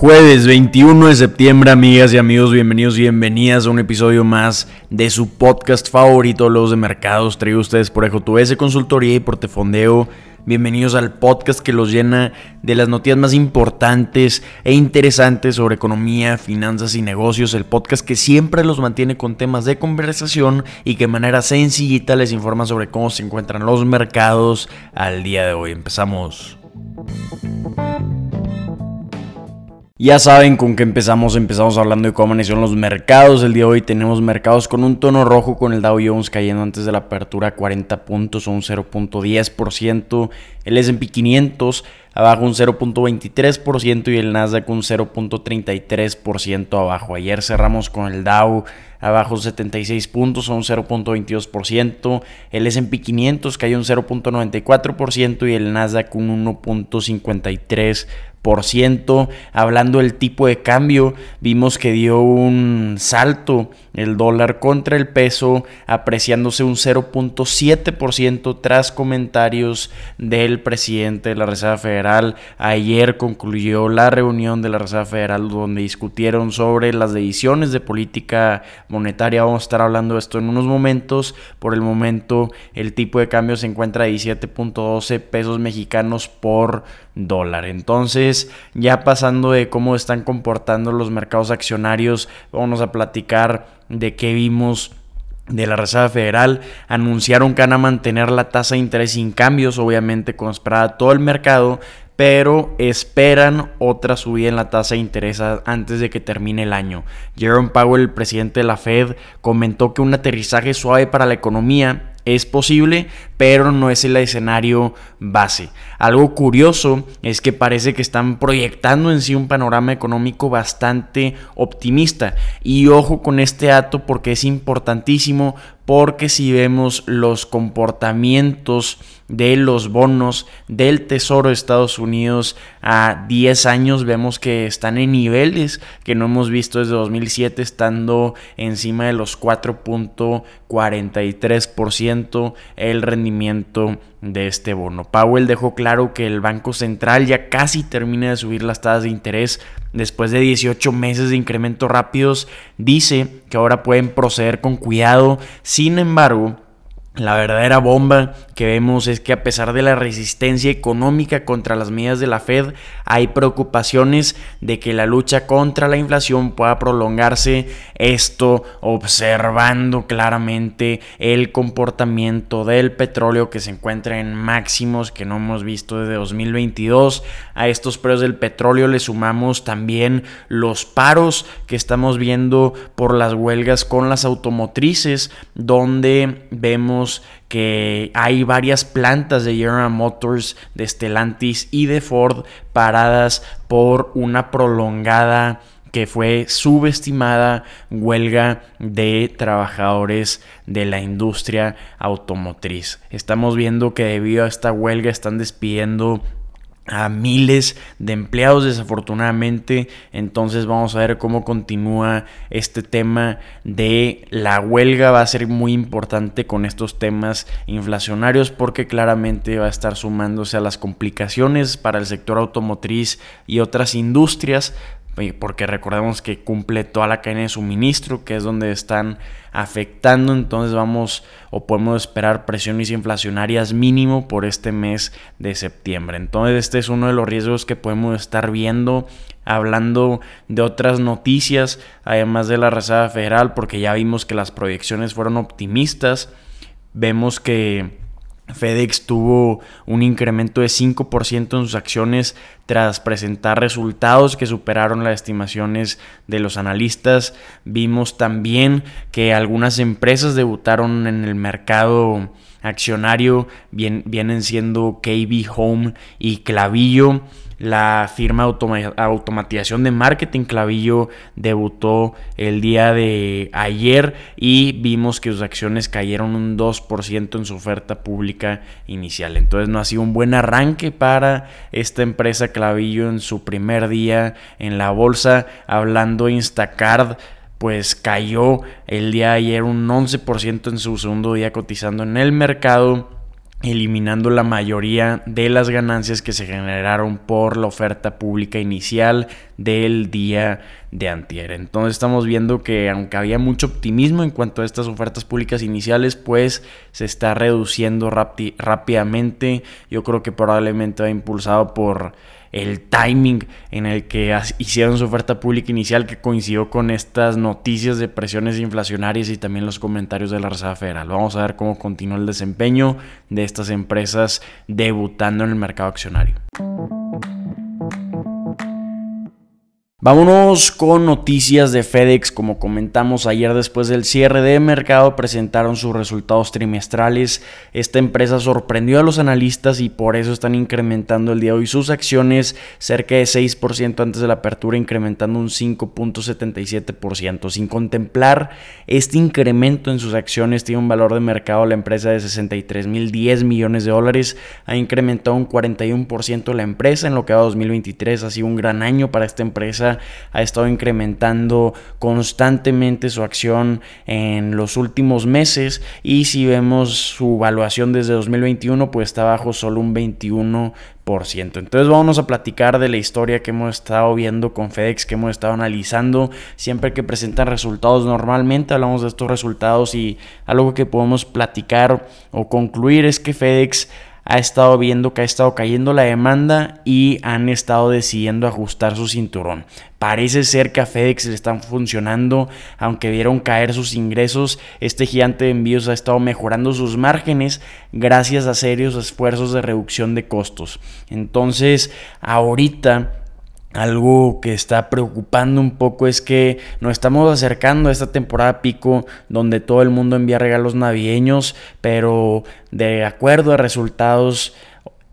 Jueves 21 de septiembre, amigas y amigos, bienvenidos y bienvenidas a un episodio más de su podcast favorito, Los de Mercados, traído ustedes por EJTVS Consultoría y Portefondeo. Bienvenidos al podcast que los llena de las noticias más importantes e interesantes sobre economía, finanzas y negocios. El podcast que siempre los mantiene con temas de conversación y que de manera sencillita les informa sobre cómo se encuentran los mercados al día de hoy. Empezamos. Ya saben con qué empezamos. Empezamos hablando de cómo amanecieron los mercados. El día de hoy tenemos mercados con un tono rojo, con el Dow Jones cayendo antes de la apertura 40 puntos o un 0.10%. El SP 500 abajo un 0.23% y el Nasdaq un 0.33% abajo. Ayer cerramos con el Dow abajo 76 puntos un 0.22%. El SP 500 cayó un 0.94% y el Nasdaq un 1.53%. Hablando del tipo de cambio, vimos que dio un salto el dólar contra el peso, apreciándose un 0.7% tras comentarios del presidente de la Reserva Federal. Ayer concluyó la reunión de la Reserva Federal donde discutieron sobre las decisiones de política monetaria. Vamos a estar hablando de esto en unos momentos. Por el momento, el tipo de cambio se encuentra a 17.12 pesos mexicanos por dólar. Entonces, ya pasando de cómo están comportando los mercados accionarios, vamos a platicar de qué vimos de la Reserva Federal anunciaron que van a mantener la tasa de interés sin cambios, obviamente con esperada todo el mercado, pero esperan otra subida en la tasa de interés antes de que termine el año. Jerome Powell, el presidente de la Fed, comentó que un aterrizaje suave para la economía es posible, pero no es el escenario base. Algo curioso es que parece que están proyectando en sí un panorama económico bastante optimista. Y ojo con este dato porque es importantísimo porque si vemos los comportamientos de los bonos del Tesoro de Estados Unidos a 10 años, vemos que están en niveles que no hemos visto desde 2007, estando encima de los 4.43% el rendimiento de este bono. Powell dejó claro que el Banco Central ya casi termina de subir las tasas de interés después de 18 meses de incrementos rápidos. Dice que ahora pueden proceder con cuidado. Sin embargo, la verdadera bomba que vemos es que a pesar de la resistencia económica contra las medidas de la Fed, hay preocupaciones de que la lucha contra la inflación pueda prolongarse. Esto observando claramente el comportamiento del petróleo que se encuentra en máximos que no hemos visto desde 2022. A estos precios del petróleo le sumamos también los paros que estamos viendo por las huelgas con las automotrices, donde vemos que hay varias plantas de General Motors, de Stellantis y de Ford paradas por una prolongada que fue subestimada huelga de trabajadores de la industria automotriz. Estamos viendo que debido a esta huelga están despidiendo a miles de empleados desafortunadamente. Entonces vamos a ver cómo continúa este tema de la huelga. Va a ser muy importante con estos temas inflacionarios porque claramente va a estar sumándose a las complicaciones para el sector automotriz y otras industrias porque recordemos que cumple toda la cadena de suministro, que es donde están afectando, entonces vamos o podemos esperar presiones inflacionarias mínimo por este mes de septiembre. Entonces este es uno de los riesgos que podemos estar viendo hablando de otras noticias, además de la Reserva Federal, porque ya vimos que las proyecciones fueron optimistas, vemos que FedEx tuvo un incremento de 5% en sus acciones tras presentar resultados que superaron las estimaciones de los analistas. Vimos también que algunas empresas debutaron en el mercado accionario, vienen siendo KB Home y Clavillo. La firma de automatización de marketing Clavillo debutó el día de ayer y vimos que sus acciones cayeron un 2% en su oferta pública inicial. Entonces no ha sido un buen arranque para esta empresa Clavillo en su primer día en la bolsa. Hablando Instacart pues cayó el día de ayer un 11% en su segundo día cotizando en el mercado eliminando la mayoría de las ganancias que se generaron por la oferta pública inicial del día de antier. Entonces estamos viendo que aunque había mucho optimismo en cuanto a estas ofertas públicas iniciales, pues se está reduciendo rápidamente. Yo creo que probablemente va impulsado por el timing en el que hicieron su oferta pública inicial que coincidió con estas noticias de presiones inflacionarias y también los comentarios de la Reserva Federal. Vamos a ver cómo continúa el desempeño de estas empresas debutando en el mercado accionario. Vámonos con noticias de FedEx. Como comentamos ayer después del cierre de mercado, presentaron sus resultados trimestrales. Esta empresa sorprendió a los analistas y por eso están incrementando el día de hoy sus acciones cerca de 6% antes de la apertura, incrementando un 5.77%. Sin contemplar este incremento en sus acciones, tiene un valor de mercado la empresa de 63 mil 10 millones de dólares. Ha incrementado un 41% la empresa en lo que va 2023. Ha sido un gran año para esta empresa ha estado incrementando constantemente su acción en los últimos meses y si vemos su evaluación desde 2021 pues está bajo solo un 21%. Entonces vamos a platicar de la historia que hemos estado viendo con FedEx, que hemos estado analizando. Siempre que presentan resultados, normalmente hablamos de estos resultados y algo que podemos platicar o concluir es que FedEx ha estado viendo que ha estado cayendo la demanda y han estado decidiendo ajustar su cinturón. Parece ser que a FedEx le están funcionando, aunque vieron caer sus ingresos, este gigante de envíos ha estado mejorando sus márgenes gracias a serios esfuerzos de reducción de costos. Entonces, ahorita algo que está preocupando un poco es que nos estamos acercando a esta temporada pico donde todo el mundo envía regalos navideños, pero de acuerdo a resultados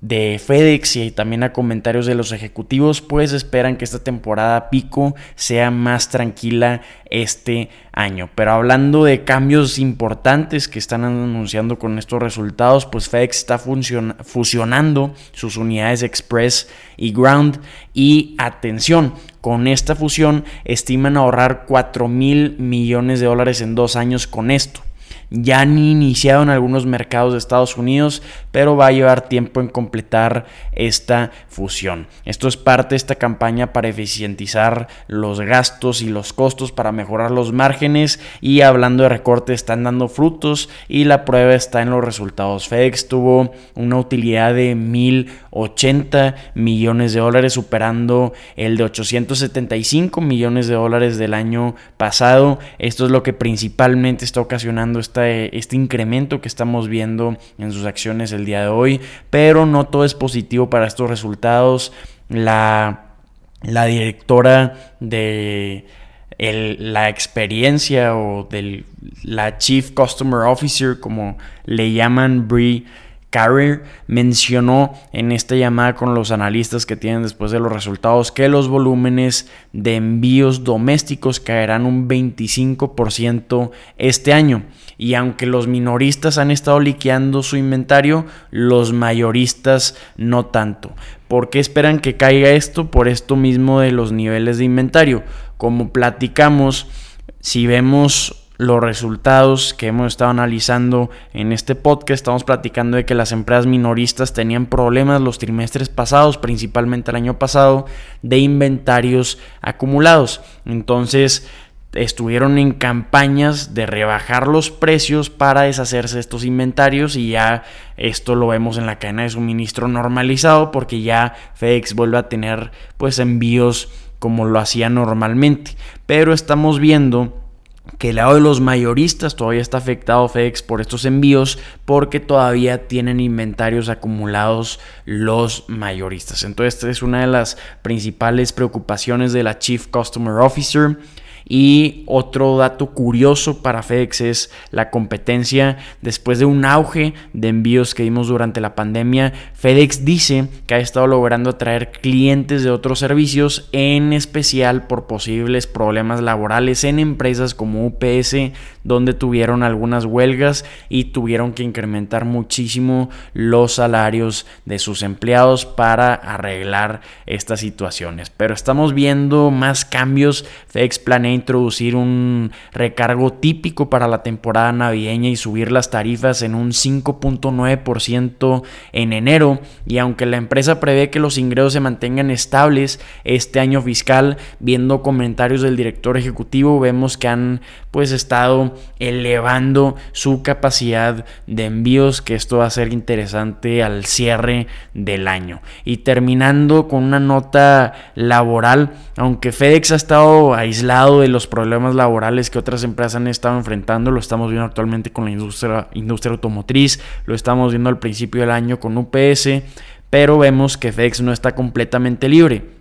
de FedEx y también a comentarios de los ejecutivos, pues esperan que esta temporada pico sea más tranquila este año. Pero hablando de cambios importantes que están anunciando con estos resultados, pues FedEx está fusionando sus unidades Express y Ground y atención, con esta fusión estiman ahorrar 4 mil millones de dólares en dos años con esto ya han iniciado en algunos mercados de Estados Unidos, pero va a llevar tiempo en completar esta fusión. Esto es parte de esta campaña para eficientizar los gastos y los costos para mejorar los márgenes y hablando de recorte están dando frutos y la prueba está en los resultados. FedEx tuvo una utilidad de 1080 millones de dólares superando el de 875 millones de dólares del año pasado. Esto es lo que principalmente está ocasionando esta este incremento que estamos viendo en sus acciones el día de hoy, pero no todo es positivo para estos resultados. La, la directora de la experiencia o de la Chief Customer Officer, como le llaman Brie Carrier mencionó en esta llamada con los analistas que tienen después de los resultados que los volúmenes de envíos domésticos caerán un 25% este año. Y aunque los minoristas han estado liqueando su inventario, los mayoristas no tanto. ¿Por qué esperan que caiga esto? Por esto mismo de los niveles de inventario. Como platicamos, si vemos los resultados que hemos estado analizando en este podcast. Estamos platicando de que las empresas minoristas tenían problemas los trimestres pasados, principalmente el año pasado, de inventarios acumulados. Entonces, estuvieron en campañas de rebajar los precios para deshacerse de estos inventarios y ya esto lo vemos en la cadena de suministro normalizado porque ya FedEx vuelve a tener pues envíos como lo hacía normalmente. Pero estamos viendo que el lado de los mayoristas todavía está afectado FedEx por estos envíos porque todavía tienen inventarios acumulados los mayoristas. Entonces, esta es una de las principales preocupaciones de la Chief Customer Officer. Y otro dato curioso para FedEx es la competencia. Después de un auge de envíos que vimos durante la pandemia, FedEx dice que ha estado logrando atraer clientes de otros servicios, en especial por posibles problemas laborales en empresas como UPS, donde tuvieron algunas huelgas y tuvieron que incrementar muchísimo los salarios de sus empleados para arreglar estas situaciones. Pero estamos viendo más cambios. FedEx planea introducir un recargo típico para la temporada navideña y subir las tarifas en un 5.9% en enero. Y aunque la empresa prevé que los ingresos se mantengan estables este año fiscal, viendo comentarios del director ejecutivo, vemos que han pues estado elevando su capacidad de envíos, que esto va a ser interesante al cierre del año. Y terminando con una nota laboral, aunque FedEx ha estado aislado de los problemas laborales que otras empresas han estado enfrentando, lo estamos viendo actualmente con la industria, industria automotriz, lo estamos viendo al principio del año con UPS, pero vemos que FedEx no está completamente libre.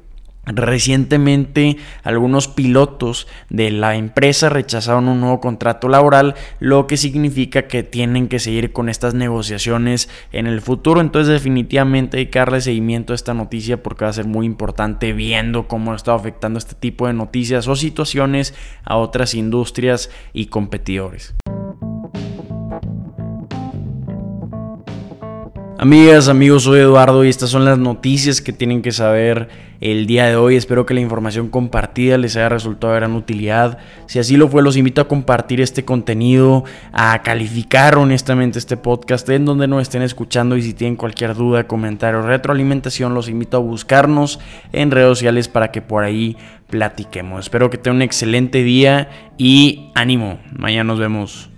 Recientemente algunos pilotos de la empresa rechazaron un nuevo contrato laboral, lo que significa que tienen que seguir con estas negociaciones en el futuro. Entonces definitivamente darle seguimiento a esta noticia porque va a ser muy importante viendo cómo está afectando este tipo de noticias o situaciones a otras industrias y competidores. Amigas, amigos, soy Eduardo y estas son las noticias que tienen que saber el día de hoy. Espero que la información compartida les haya resultado de gran utilidad. Si así lo fue, los invito a compartir este contenido, a calificar honestamente este podcast en donde nos estén escuchando y si tienen cualquier duda, comentario, retroalimentación, los invito a buscarnos en redes sociales para que por ahí platiquemos. Espero que tengan un excelente día y ánimo. Mañana nos vemos.